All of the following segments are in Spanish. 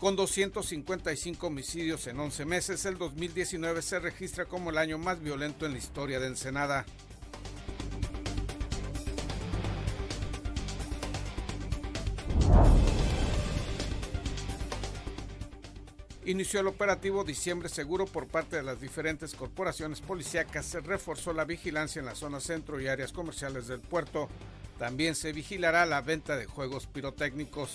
Con 255 homicidios en 11 meses, el 2019 se registra como el año más violento en la historia de Ensenada. Inició el operativo Diciembre Seguro por parte de las diferentes corporaciones policíacas. Se reforzó la vigilancia en la zona centro y áreas comerciales del puerto. También se vigilará la venta de juegos pirotécnicos.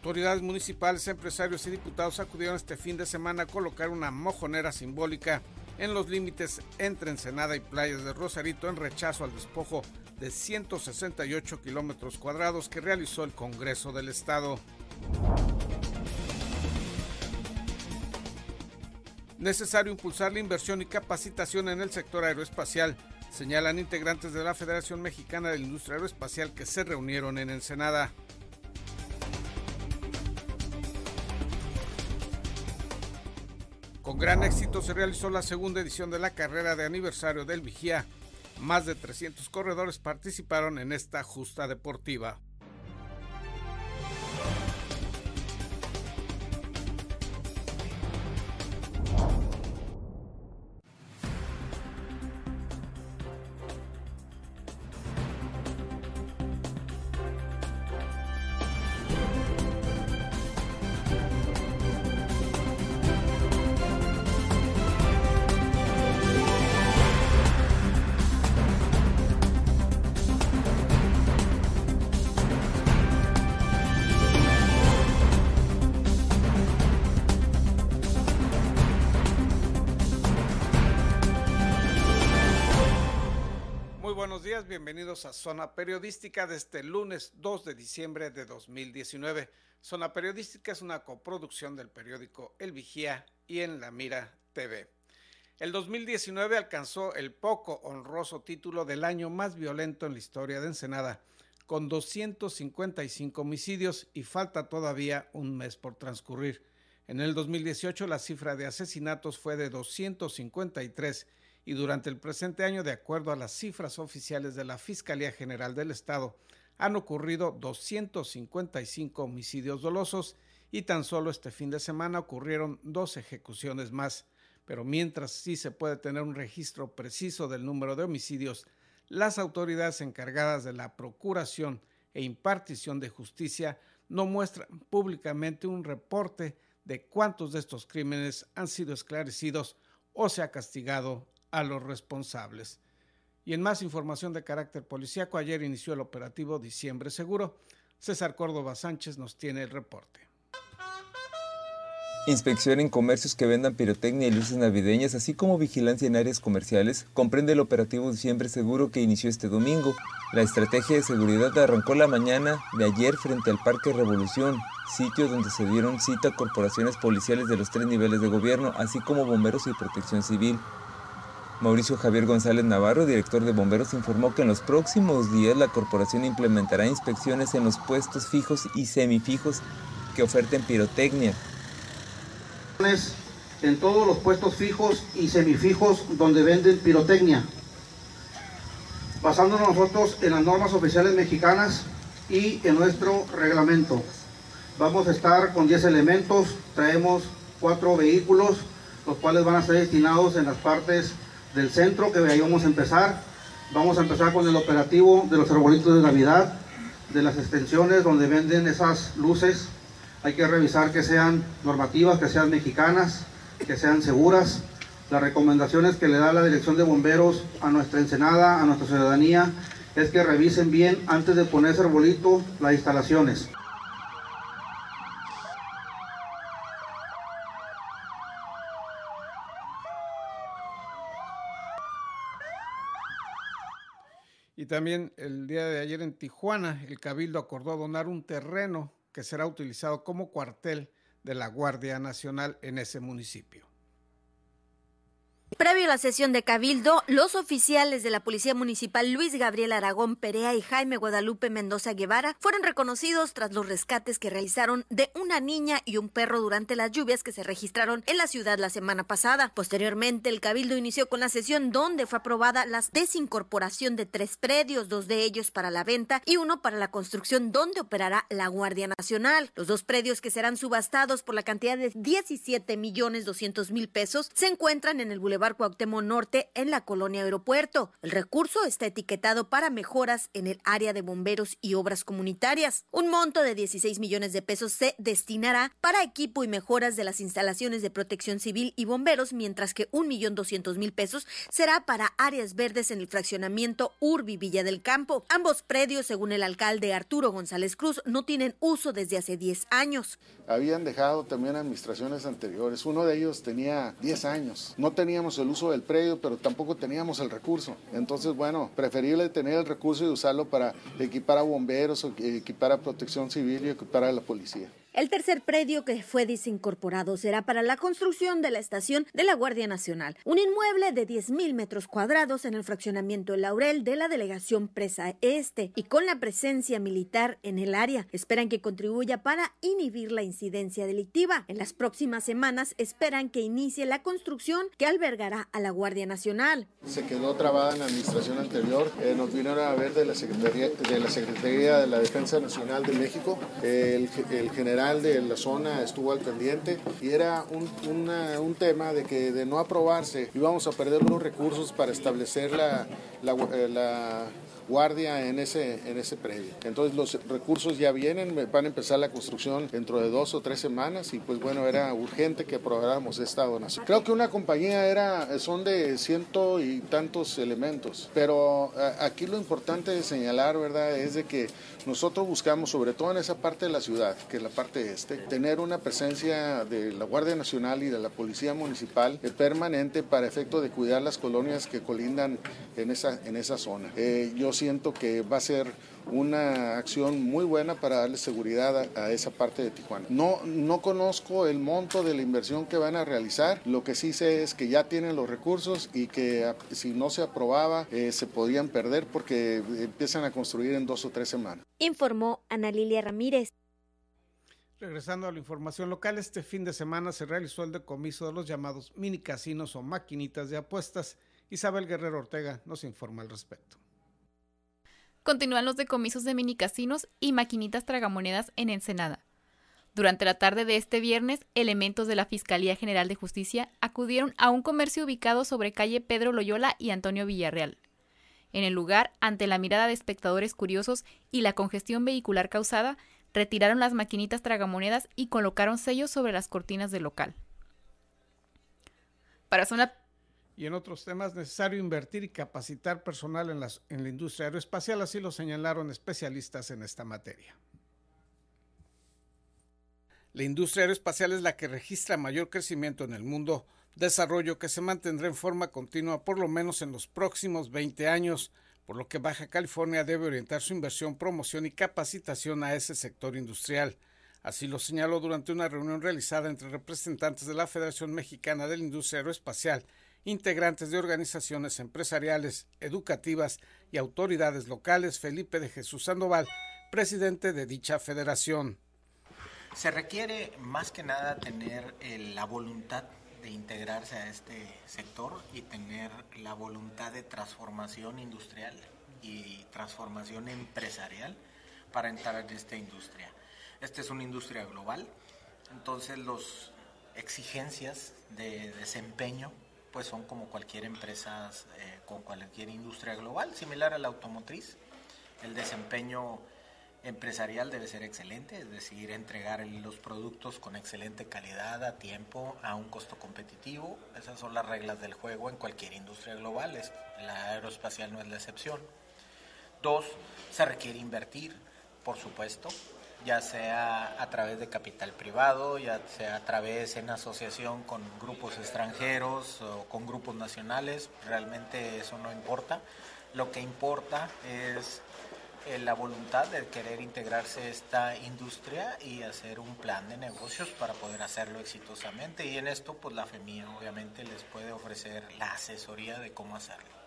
Autoridades municipales, empresarios y diputados acudieron este fin de semana a colocar una mojonera simbólica en los límites entre Ensenada y Playas de Rosarito en rechazo al despojo de 168 kilómetros cuadrados que realizó el Congreso del Estado. Necesario impulsar la inversión y capacitación en el sector aeroespacial, señalan integrantes de la Federación Mexicana de la Industria Aeroespacial que se reunieron en Ensenada. Gran éxito se realizó la segunda edición de la carrera de aniversario del Vigía. Más de 300 corredores participaron en esta justa deportiva. Buenos días, bienvenidos a Zona Periodística de este lunes 2 de diciembre de 2019. Zona Periodística es una coproducción del periódico El Vigía y en La Mira TV. El 2019 alcanzó el poco honroso título del año más violento en la historia de Ensenada, con 255 homicidios y falta todavía un mes por transcurrir. En el 2018 la cifra de asesinatos fue de 253 y durante el presente año, de acuerdo a las cifras oficiales de la Fiscalía General del Estado, han ocurrido 255 homicidios dolosos y tan solo este fin de semana ocurrieron dos ejecuciones más. Pero mientras sí se puede tener un registro preciso del número de homicidios, las autoridades encargadas de la procuración e impartición de justicia no muestran públicamente un reporte de cuántos de estos crímenes han sido esclarecidos o se ha castigado a los responsables. Y en más información de carácter policíaco, ayer inició el operativo Diciembre Seguro. César Córdoba Sánchez nos tiene el reporte. Inspección en comercios que vendan pirotecnia y luces navideñas, así como vigilancia en áreas comerciales, comprende el operativo Diciembre Seguro que inició este domingo. La estrategia de seguridad arrancó la mañana de ayer frente al Parque Revolución, sitio donde se dieron cita corporaciones policiales de los tres niveles de gobierno, así como bomberos y protección civil. Mauricio Javier González Navarro, director de bomberos, informó que en los próximos días la corporación implementará inspecciones en los puestos fijos y semifijos que oferten pirotecnia. En todos los puestos fijos y semifijos donde venden pirotecnia, basándonos nosotros en las normas oficiales mexicanas y en nuestro reglamento. Vamos a estar con 10 elementos, traemos cuatro vehículos, los cuales van a ser destinados en las partes del centro que ahí vamos a empezar. Vamos a empezar con el operativo de los arbolitos de Navidad, de las extensiones donde venden esas luces. Hay que revisar que sean normativas, que sean mexicanas, que sean seguras. Las recomendaciones que le da la Dirección de Bomberos a nuestra Ensenada, a nuestra ciudadanía, es que revisen bien antes de poner ese arbolito las instalaciones. También el día de ayer en Tijuana, el Cabildo acordó donar un terreno que será utilizado como cuartel de la Guardia Nacional en ese municipio. Previo a la sesión de Cabildo, los oficiales de la Policía Municipal Luis Gabriel Aragón Perea y Jaime Guadalupe Mendoza Guevara fueron reconocidos tras los rescates que realizaron de una niña y un perro durante las lluvias que se registraron en la ciudad la semana pasada. Posteriormente, el Cabildo inició con la sesión donde fue aprobada la desincorporación de tres predios, dos de ellos para la venta y uno para la construcción donde operará la Guardia Nacional. Los dos predios que serán subastados por la cantidad de 17 millones 200 mil pesos se encuentran en el Boulevard Cuauhtémoc Norte en la colonia Aeropuerto. El recurso está etiquetado para mejoras en el área de bomberos y obras comunitarias. Un monto de 16 millones de pesos se destinará para equipo y mejoras de las instalaciones de protección civil y bomberos, mientras que un millón doscientos mil pesos será para áreas verdes en el fraccionamiento Urbi Villa del Campo. Ambos predios, según el alcalde Arturo González Cruz, no tienen uso desde hace 10 años. Habían dejado también administraciones anteriores. Uno de ellos tenía 10 años. No teníamos el uso del predio, pero tampoco teníamos el recurso. Entonces, bueno, preferible tener el recurso y usarlo para equipar a bomberos, equipar a protección civil y equipar a la policía. El tercer predio que fue desincorporado será para la construcción de la estación de la Guardia Nacional, un inmueble de 10.000 metros cuadrados en el fraccionamiento Laurel de la delegación Presa Este y con la presencia militar en el área. Esperan que contribuya para inhibir la incidencia delictiva. En las próximas semanas esperan que inicie la construcción que albergará a la Guardia Nacional. Se quedó trabada en la administración anterior. Eh, nos vinieron a ver de la Secretaría de la, Secretaría de la Defensa Nacional de México. el general de la zona estuvo al pendiente y era un, un tema de que de no aprobarse íbamos a perder los recursos para establecer la, eh, la guardia en ese, en ese predio. Entonces los recursos ya vienen, van a empezar la construcción dentro de dos o tres semanas y pues bueno, era urgente que aprobáramos esta donación. Creo que una compañía era, son de ciento y tantos elementos, pero aquí lo importante de señalar, ¿verdad?, es de que nosotros buscamos, sobre todo en esa parte de la ciudad, que es la parte este, tener una presencia de la Guardia Nacional y de la Policía Municipal permanente para efecto de cuidar las colonias que colindan en esa, en esa zona. Eh, yo siento que va a ser una acción muy buena para darle seguridad a, esa parte de Tijuana. No, no conozco el monto de la inversión que van a realizar, lo que sí sé es que ya tienen los recursos y que ah, si no se aprobaba eh, se podían perder porque empiezan a construir en dos o tres semanas. Informó Ana Lilia Ramírez. Regresando a la información local, este fin de semana se realizó el decomiso de los llamados mini casinos o maquinitas de apuestas. Isabel Guerrero Ortega nos informa al respecto continúan los decomisos de mini casinos y maquinitas tragamonedas en Ensenada. Durante la tarde de este viernes, elementos de la Fiscalía General de Justicia acudieron a un comercio ubicado sobre calle Pedro Loyola y Antonio Villarreal. En el lugar, ante la mirada de espectadores curiosos y la congestión vehicular causada, retiraron las maquinitas tragamonedas y colocaron sellos sobre las cortinas del local. Para zona y en otros temas necesario invertir y capacitar personal en, en la industria aeroespacial, así lo señalaron especialistas en esta materia. La industria aeroespacial es la que registra mayor crecimiento en el mundo, desarrollo que se mantendrá en forma continua por lo menos en los próximos 20 años, por lo que Baja California debe orientar su inversión, promoción y capacitación a ese sector industrial. Así lo señaló durante una reunión realizada entre representantes de la Federación Mexicana de la Industria Aeroespacial integrantes de organizaciones empresariales, educativas y autoridades locales, Felipe de Jesús Sandoval, presidente de dicha federación. Se requiere más que nada tener eh, la voluntad de integrarse a este sector y tener la voluntad de transformación industrial y transformación empresarial para entrar en esta industria. Esta es una industria global, entonces las exigencias de desempeño pues son como cualquier empresa, eh, con cualquier industria global, similar a la automotriz. El desempeño empresarial debe ser excelente, es decir, entregar los productos con excelente calidad, a tiempo, a un costo competitivo. Esas son las reglas del juego en cualquier industria global, la aeroespacial no es la excepción. Dos, se requiere invertir, por supuesto, ya sea a través de capital privado, ya sea a través en asociación con grupos extranjeros o con grupos nacionales, realmente eso no importa. Lo que importa es eh, la voluntad de querer integrarse a esta industria y hacer un plan de negocios para poder hacerlo exitosamente. Y en esto, pues la FEMIA obviamente les puede ofrecer la asesoría de cómo hacerlo.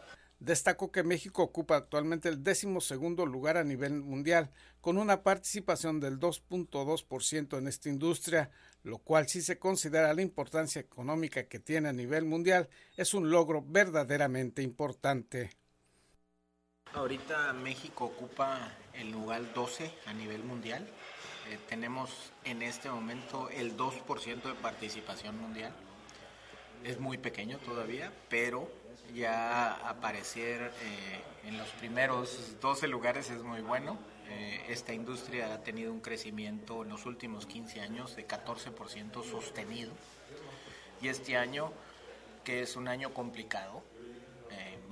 Destacó que México ocupa actualmente el décimo segundo lugar a nivel mundial, con una participación del 2.2% en esta industria, lo cual si se considera la importancia económica que tiene a nivel mundial, es un logro verdaderamente importante. Ahorita México ocupa el lugar 12 a nivel mundial. Eh, tenemos en este momento el 2% de participación mundial. Es muy pequeño todavía, pero ya aparecer eh, en los primeros 12 lugares es muy bueno. Eh, esta industria ha tenido un crecimiento en los últimos 15 años de 14% sostenido. Y este año, que es un año complicado,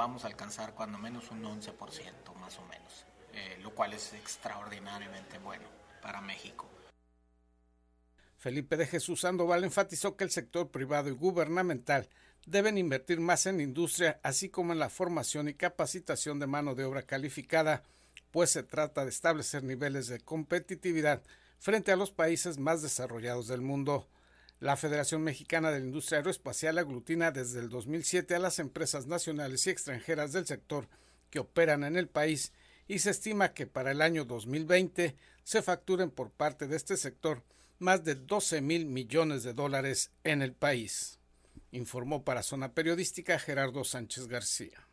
vamos a alcanzar cuando menos un 11% más o menos, eh, lo cual es extraordinariamente bueno para México. Felipe de Jesús Sandoval enfatizó que el sector privado y gubernamental deben invertir más en industria, así como en la formación y capacitación de mano de obra calificada, pues se trata de establecer niveles de competitividad frente a los países más desarrollados del mundo. La Federación Mexicana de la Industria Aeroespacial aglutina desde el 2007 a las empresas nacionales y extranjeras del sector que operan en el país y se estima que para el año 2020 se facturen por parte de este sector más de 12 mil millones de dólares en el país, informó para Zona Periodística Gerardo Sánchez García.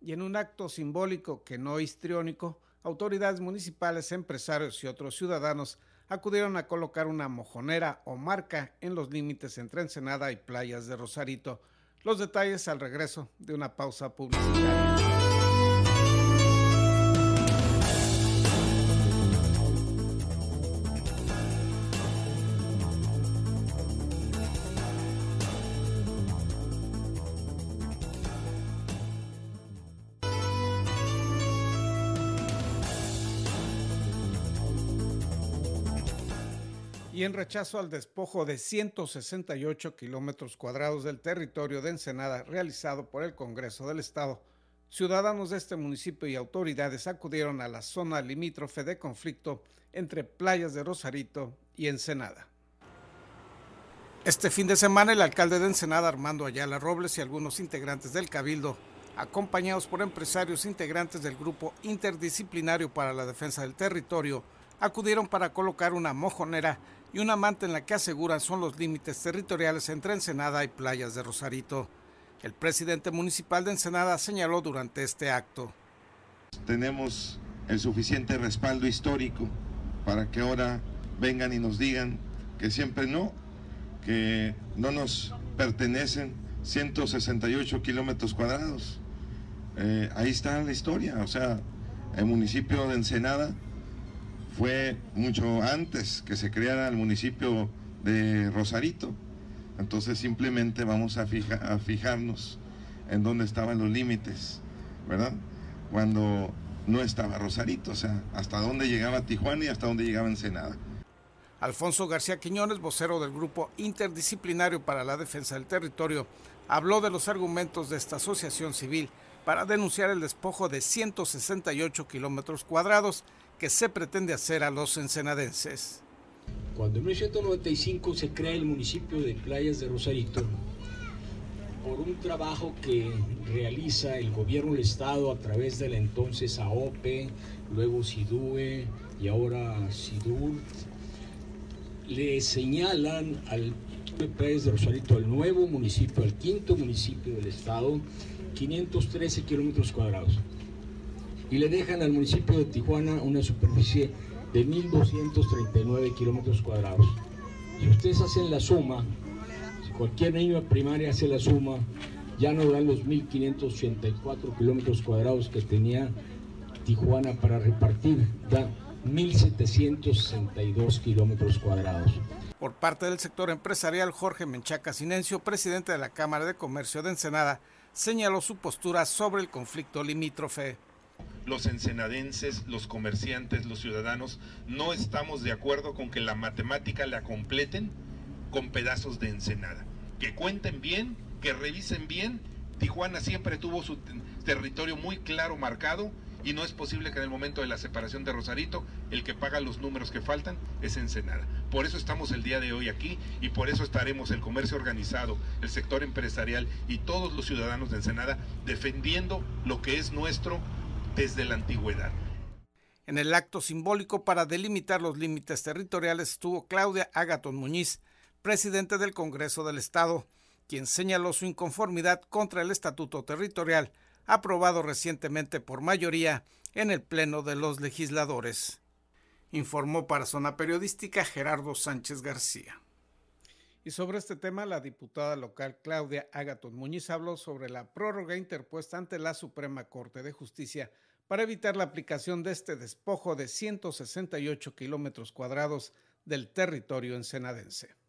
Y en un acto simbólico que no histriónico, autoridades municipales, empresarios y otros ciudadanos acudieron a colocar una mojonera o marca en los límites entre Ensenada y playas de Rosarito. Los detalles al regreso de una pausa publicitaria. Y en rechazo al despojo de 168 kilómetros cuadrados del territorio de Ensenada realizado por el Congreso del Estado, ciudadanos de este municipio y autoridades acudieron a la zona limítrofe de conflicto entre playas de Rosarito y Ensenada. Este fin de semana el alcalde de Ensenada, Armando Ayala Robles, y algunos integrantes del Cabildo, acompañados por empresarios integrantes del Grupo Interdisciplinario para la Defensa del Territorio, acudieron para colocar una mojonera y una manta en la que aseguran son los límites territoriales entre Ensenada y playas de Rosarito. El presidente municipal de Ensenada señaló durante este acto. Tenemos el suficiente respaldo histórico para que ahora vengan y nos digan que siempre no, que no nos pertenecen 168 kilómetros cuadrados. Eh, ahí está la historia, o sea, el municipio de Ensenada fue mucho antes que se creara el municipio de Rosarito. Entonces simplemente vamos a, fijarnos en dónde estaban los límites, ¿verdad? Cuando no estaba Rosarito, o sea, hasta dónde llegaba Tijuana y hasta dónde llegaba Ensenada. Alfonso García Quiñones, vocero del Grupo Interdisciplinario para la Defensa del Territorio, habló de los argumentos de esta asociación civil para denunciar el despojo de 168 kilómetros cuadrados que se pretende hacer a los ensenadenses. Cuando en 1995 se crea el municipio de Playas de Rosarito, por un trabajo que realiza el gobierno del estado a través de la entonces AOPE, luego SIDUE y ahora SIDUR, le señalan al de de Rosarito, al nuevo municipio, al quinto municipio del estado, 513 kilómetros cuadrados y le dejan al municipio de Tijuana una superficie de 1.239 kilómetros cuadrados. Si ustedes hacen la suma, si cualquier niño de primaria hace la suma, ya no dan los 1.584 kilómetros cuadrados que tenía Tijuana para repartir, da 1.762 kilómetros cuadrados. Por parte del sector empresarial, Jorge Menchaca Sinencio, presidente de la Cámara de Comercio de Ensenada, señaló su postura sobre el conflicto limítrofe los ensenadenses, los comerciantes, los ciudadanos, no estamos de acuerdo con que la matemática la completen con pedazos de ensenada. Que cuenten bien, que revisen bien. Tijuana siempre tuvo su territorio muy claro marcado y no es posible que en el momento de la separación de Rosarito el que paga los números que faltan es Ensenada. Por eso estamos el día de hoy aquí y por eso estaremos el comercio organizado, el sector empresarial y todos los ciudadanos de Ensenada defendiendo lo que es nuestro desde la antigüedad. En el acto simbólico para delimitar los límites territoriales estuvo Claudia Agaton Muñiz, presidente del Congreso del Estado, quien señaló su inconformidad contra el Estatuto Territorial, aprobado recientemente por mayoría en el Pleno de los Legisladores. Informó para Zona Periodística Gerardo Sánchez García. Y sobre este tema, la diputada local Claudia Agaton Muñiz habló sobre la prórroga interpuesta ante la Suprema Corte de Justicia para evitar la aplicación de este despojo de 168 kilómetros cuadrados del territorio ensenadense.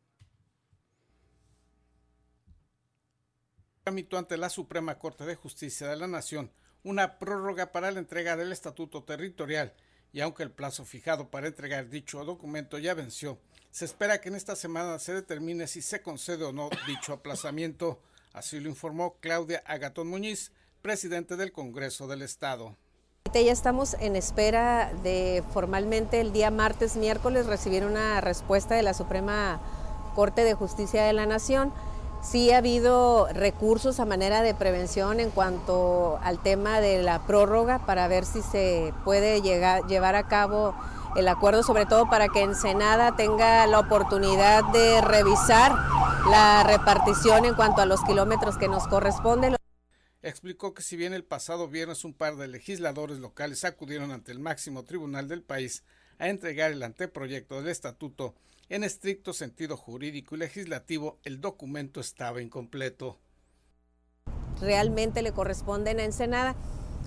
Tramitó ante la Suprema Corte de Justicia de la Nación una prórroga para la entrega del Estatuto Territorial y aunque el plazo fijado para entregar dicho documento ya venció, se espera que en esta semana se determine si se concede o no dicho aplazamiento. Así lo informó Claudia Agatón Muñiz, presidente del Congreso del Estado. Ya estamos en espera de formalmente el día martes, miércoles, recibir una respuesta de la Suprema Corte de Justicia de la Nación Sí ha habido recursos a manera de prevención en cuanto al tema de la prórroga para ver si se puede llegar, llevar a cabo el acuerdo, sobre todo para que Ensenada tenga la oportunidad de revisar la repartición en cuanto a los kilómetros que nos corresponden. Explicó que si bien el pasado viernes un par de legisladores locales acudieron ante el máximo tribunal del país a entregar el anteproyecto del estatuto, en estricto sentido jurídico y legislativo, el documento estaba incompleto. Realmente le corresponden a Ensenada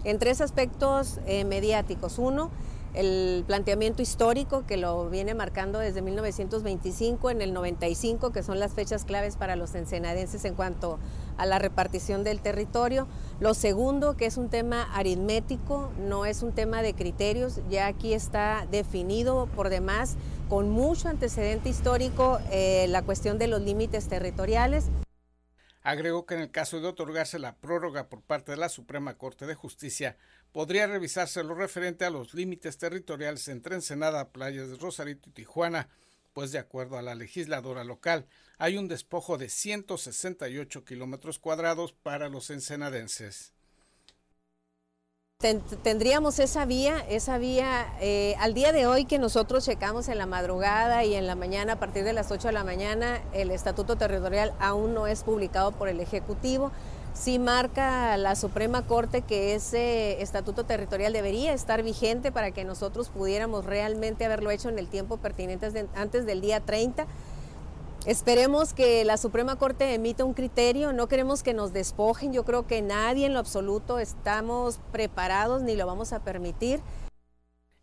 en tres aspectos eh, mediáticos. Uno, el planteamiento histórico que lo viene marcando desde 1925 en el 95, que son las fechas claves para los ensenadenses en cuanto a la repartición del territorio. Lo segundo, que es un tema aritmético, no es un tema de criterios, ya aquí está definido por demás con mucho antecedente histórico eh, la cuestión de los límites territoriales. Agregó que en el caso de otorgarse la prórroga por parte de la Suprema Corte de Justicia, podría revisarse lo referente a los límites territoriales entre Ensenada, Playas de Rosarito y Tijuana, pues de acuerdo a la legisladora local, hay un despojo de 168 kilómetros cuadrados para los ensenadenses tendríamos esa vía, esa vía eh, al día de hoy que nosotros checamos en la madrugada y en la mañana a partir de las 8 de la mañana, el estatuto territorial aún no es publicado por el Ejecutivo. Sí marca la Suprema Corte que ese estatuto territorial debería estar vigente para que nosotros pudiéramos realmente haberlo hecho en el tiempo pertinente antes del día 30 Esperemos que la Suprema Corte emita un criterio, no queremos que nos despojen, yo creo que nadie en lo absoluto estamos preparados ni lo vamos a permitir.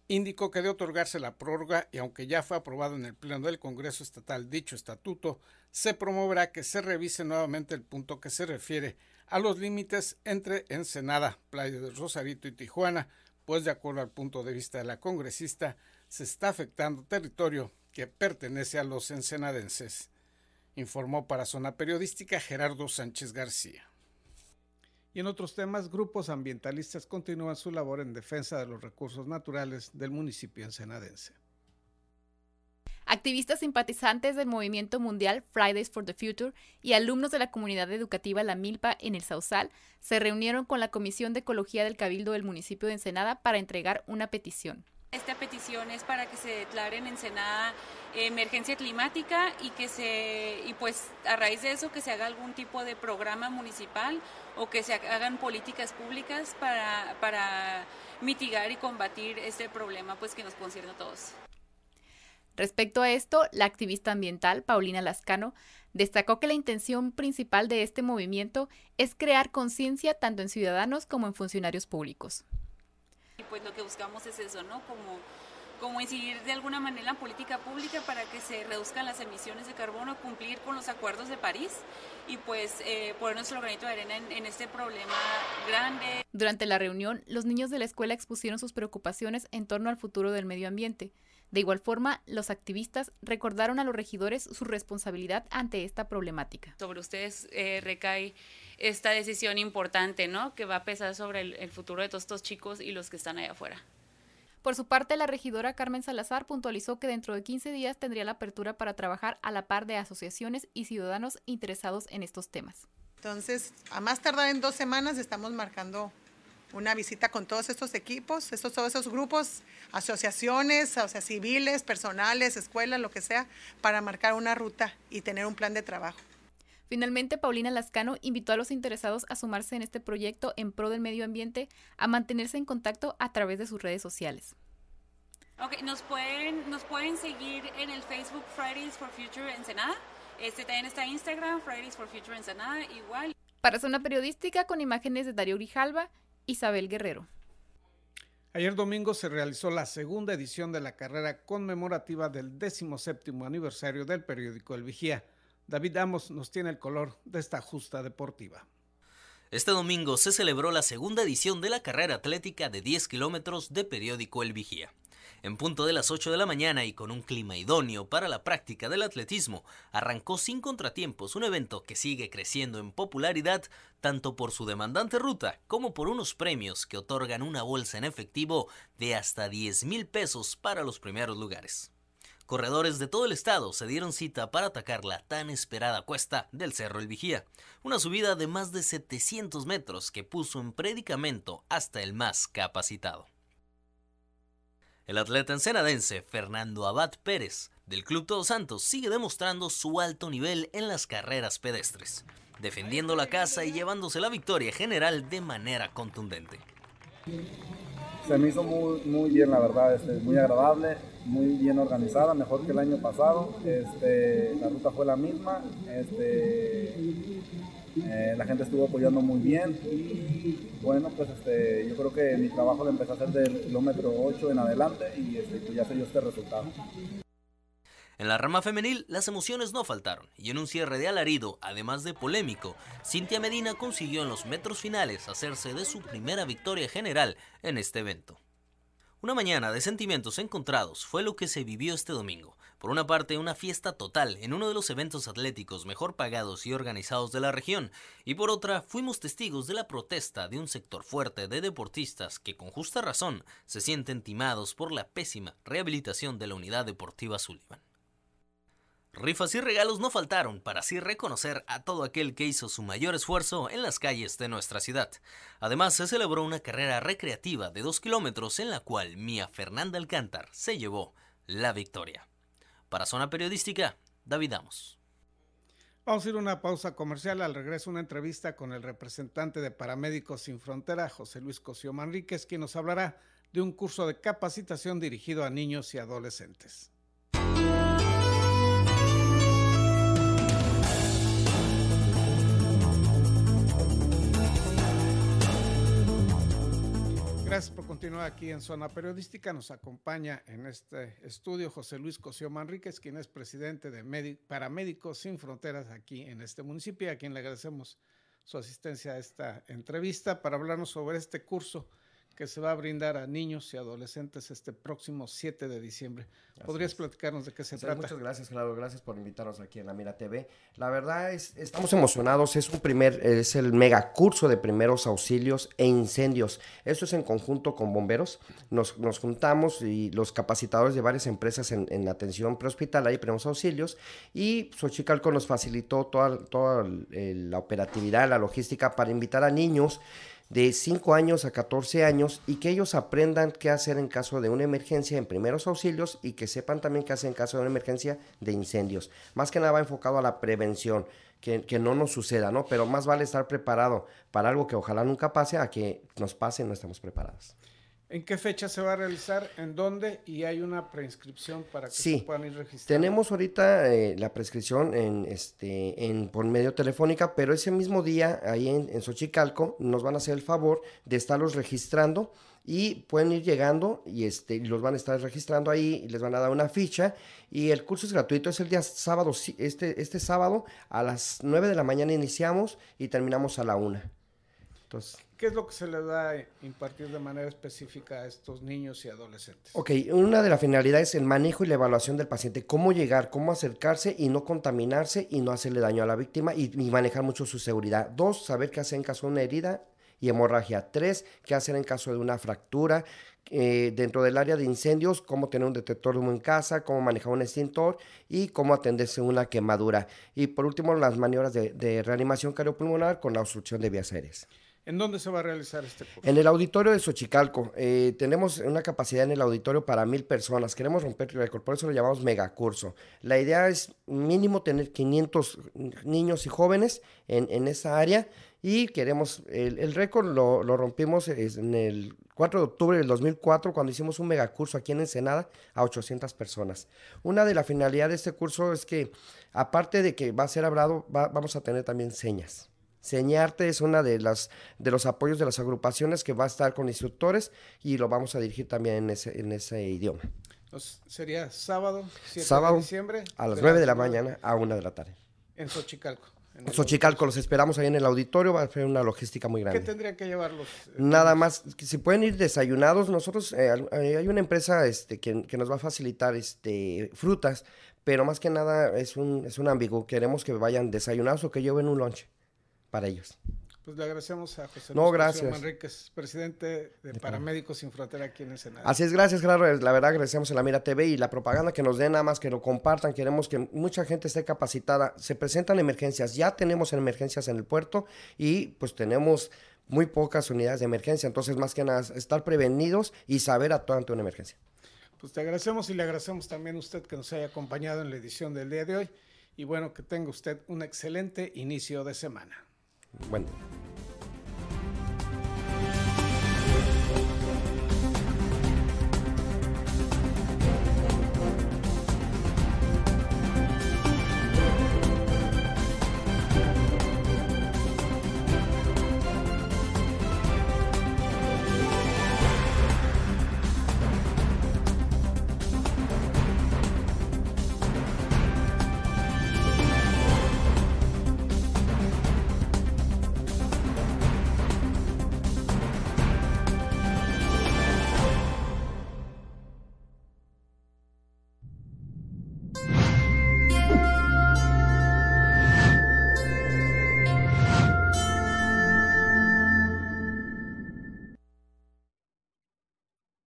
Indicó que de otorgarse la prórroga y aunque ya fue aprobado en el Pleno del Congreso Estatal dicho estatuto, se promoverá que se revise nuevamente el punto que se refiere a los límites entre Ensenada, Playa de Rosarito y Tijuana, pues de acuerdo al punto de vista de la congresista, se está afectando territorio que pertenece a los ensenadenses informó para Zona Periodística Gerardo Sánchez García. Y en otros temas, grupos ambientalistas continúan su labor en defensa de los recursos naturales del municipio ensenadense. Activistas simpatizantes del movimiento mundial Fridays for the Future y alumnos de la comunidad educativa La Milpa en el Sausal se reunieron con la Comisión de Ecología del Cabildo del municipio de Ensenada para entregar una petición. Esta petición es para que se declare en Ensenada emergencia climática y que se y pues a raíz de eso que se haga algún tipo de programa municipal o que se hagan políticas públicas para, para mitigar y combatir este problema pues que nos concierne a todos. Respecto a esto, la activista ambiental Paulina Lascano destacó que la intención principal de este movimiento es crear conciencia tanto en ciudadanos como en funcionarios públicos pues lo que buscamos es eso, ¿no? Como, como incidir de alguna manera en la política pública para que se reduzcan las emisiones de carbono, cumplir con los acuerdos de París y pues eh, poner nuestro granito de arena en, este problema grande. Durante la reunión, los niños de la escuela expusieron sus preocupaciones en torno al futuro del medio ambiente. De igual forma, los activistas recordaron a los regidores su responsabilidad ante esta problemática. Sobre ustedes eh, recae esta decisión importante, ¿no? Que va a pesar sobre el, futuro de todos estos chicos y los que están allá afuera. Por su parte, la regidora Carmen Salazar puntualizó que dentro de 15 días tendría la apertura para trabajar a la par de asociaciones y ciudadanos interesados en estos temas. Entonces, a más tardar en dos semanas estamos marcando una visita con todos estos equipos, estos, todos esos grupos, asociaciones, o sea, civiles, personales, escuelas, lo que sea, para marcar una ruta y tener un plan de trabajo. Finalmente, Paulina Lascano invitó a los interesados a sumarse en este proyecto en pro del medio ambiente, a mantenerse en contacto a través de sus redes sociales. Ok, nos pueden, nos pueden seguir en el Facebook Fridays for Future Ensenada. Este también está Instagram, Fridays for Future Ensenada, igual. Para Zona Periodística, con imágenes de Darío Grijalva, Isabel Guerrero. Ayer domingo se realizó la segunda edición de la carrera conmemorativa del 17 aniversario del periódico El Vigía. David Amos nos tiene el color de esta justa deportiva. Este domingo se celebró la segunda edición de la carrera atlética de 10 kilómetros de periódico El Vigía. En punto de las 8 de la mañana y con un clima idóneo para la práctica del atletismo, arrancó sin contratiempos un evento que sigue creciendo en popularidad tanto por su demandante ruta como por unos premios que otorgan una bolsa en efectivo de hasta 10 mil pesos para los primeros lugares. Corredores de todo el estado se dieron cita para atacar la tan esperada cuesta del Cerro El Vigía, una subida de más de 700 metros que puso en predicamento hasta el más capacitado. El atleta ensenadense Fernando Abad Pérez, del Club Todos Santos, sigue demostrando su alto nivel en las carreras pedestres, defendiendo la casa y llevándose la victoria general de manera contundente. Se me hizo muy, muy bien, la verdad, este, muy agradable, muy bien organizada, mejor que el año pasado. Este, la ruta fue la misma. Este, eh, la gente estuvo apoyando muy bien bueno, pues este, yo creo que mi trabajo lo empecé a hacer del kilómetro 8 en adelante y este, pues ya se dio este resultado. En la rama femenil, las emociones no faltaron, y en un cierre de alarido, además de polémico, Cintia Medina consiguió en los metros finales hacerse de su primera victoria general en este evento. Una mañana de sentimientos encontrados fue lo que se vivió este domingo, por una parte, una fiesta total en uno de los eventos atléticos mejor pagados y organizados de la región, y por otra, fuimos testigos de la protesta de un sector fuerte de deportistas que con justa razón se sienten timados por la pésima rehabilitación de la unidad deportiva Sullivan. Rifas y regalos no faltaron para así reconocer a todo aquel que hizo su mayor esfuerzo en las calles de nuestra ciudad. Además, se celebró una carrera recreativa de dos kilómetros en la cual Mía Fernanda Alcántar se llevó la victoria. Para Zona Periodística, David Amos. Vamos a ir a una pausa comercial. Al regreso, una entrevista con el representante de Paramédicos Sin Frontera, José Luis Cosío Manríquez, quien nos hablará de un curso de capacitación dirigido a niños y adolescentes. Gracias por continuar aquí en Zona Periodística. Nos acompaña en este estudio José Luis Cosío Manríquez, quien es presidente de Paramédicos Sin Fronteras aquí en este municipio, a quien le agradecemos su asistencia a esta entrevista para hablarnos sobre este curso que se va a brindar a niños y adolescentes este próximo 7 de diciembre. ¿Podrías platicarnos de qué se trata? Muchas gracias, Claudio. Gracias por invitarnos aquí en la Mira TV. La verdad es, estamos emocionados. Es un primer, es el mega curso de primeros auxilios e incendios. Esto es en conjunto con bomberos. Nos, nos juntamos y los capacitadores de varias empresas en, en atención prehospitalaria y primeros auxilios. Y Xochicalco nos facilitó toda, toda la operatividad, la logística para invitar a niños de 5 años a 14 años y que ellos aprendan qué hacer en caso de una emergencia en primeros auxilios y que sepan también qué hacer en caso de una emergencia de incendios. Más que nada va enfocado a la prevención, que, que no nos suceda, ¿no? Pero más vale estar preparado para algo que ojalá nunca pase a que nos pase y no estemos preparados. ¿En qué fecha se va a realizar? ¿En dónde? ¿Y hay una preinscripción para que se puedan ir registrando? Tenemos ahorita eh, la prescripción en, este, en, por medio telefónica, pero ese mismo día, ahí en, en Xochicalco, nos van a hacer el favor de estarlos registrando y pueden ir llegando y este, los van a estar registrando ahí y les van a dar una ficha y el curso es gratuito, es el día sábado, este, este sábado a las 9 de la mañana iniciamos y terminamos a la 1. Entonces, ¿Qué es lo que se le va a impartir de manera específica a estos niños y adolescentes? Ok, una de las finalidades es el manejo y la evaluación del paciente, cómo llegar, cómo acercarse y no contaminarse y no hacerle daño a la víctima y, manejar mucho su seguridad. Dos, saber qué hacer en caso de una herida y hemorragia. Tres, qué hacer en caso de una fractura. Eh, dentro del área de incendios, cómo tener un detector de humo en casa, cómo manejar un extintor y cómo atenderse una quemadura. Y por último, las maniobras de, de reanimación cardiopulmonar con la obstrucción de vías aéreas. ¿En dónde se va a realizar este curso? En el auditorio de Xochicalco. Eh, tenemos una capacidad en el auditorio para mil personas. Queremos romper el récord, por eso lo llamamos megacurso. La idea es mínimo tener 500 niños y jóvenes en, esa área y queremos, el, récord lo, lo, rompimos en el 4 de octubre del 2004 cuando hicimos un megacurso aquí en Ensenada a 800 personas. Una de las finalidades de este curso es que aparte de que va a ser hablado, va, vamos a tener también señas. Señarte es una de las de los apoyos de las agrupaciones que va a estar con instructores y lo vamos a dirigir también en ese, en ese idioma. Entonces, sería sábado, 7 sábado de diciembre. A las 9 de la mañana a 1 de la tarde. En Xochicalco. En Xochicalco, los esperamos ahí en el auditorio, va a ser una logística muy grande. ¿Qué tendrían que llevarlos? Nada más, si pueden ir desayunados, nosotros, eh, hay una empresa este, que, que, nos va a facilitar este, frutas, pero más que nada es un, es un ambiguo, queremos que vayan desayunados o que lleven un lunch para ellos. Pues le agradecemos a José Luis no, gracias. Manríquez, presidente de Paramédicos Sin Frontera aquí en el Senado. Así es, gracias, claro. La verdad agradecemos a la Mira TV y la propaganda que nos den, nada más que lo compartan. Queremos que mucha gente esté capacitada. Se presentan emergencias, ya tenemos emergencias en el puerto y pues tenemos muy pocas unidades de emergencia. Entonces, más que nada, estar prevenidos y saber actuar ante una emergencia. Pues te agradecemos y le agradecemos también a usted que nos haya acompañado en la edición del día de hoy. Y bueno, que tenga usted un excelente inicio de semana. Bueno.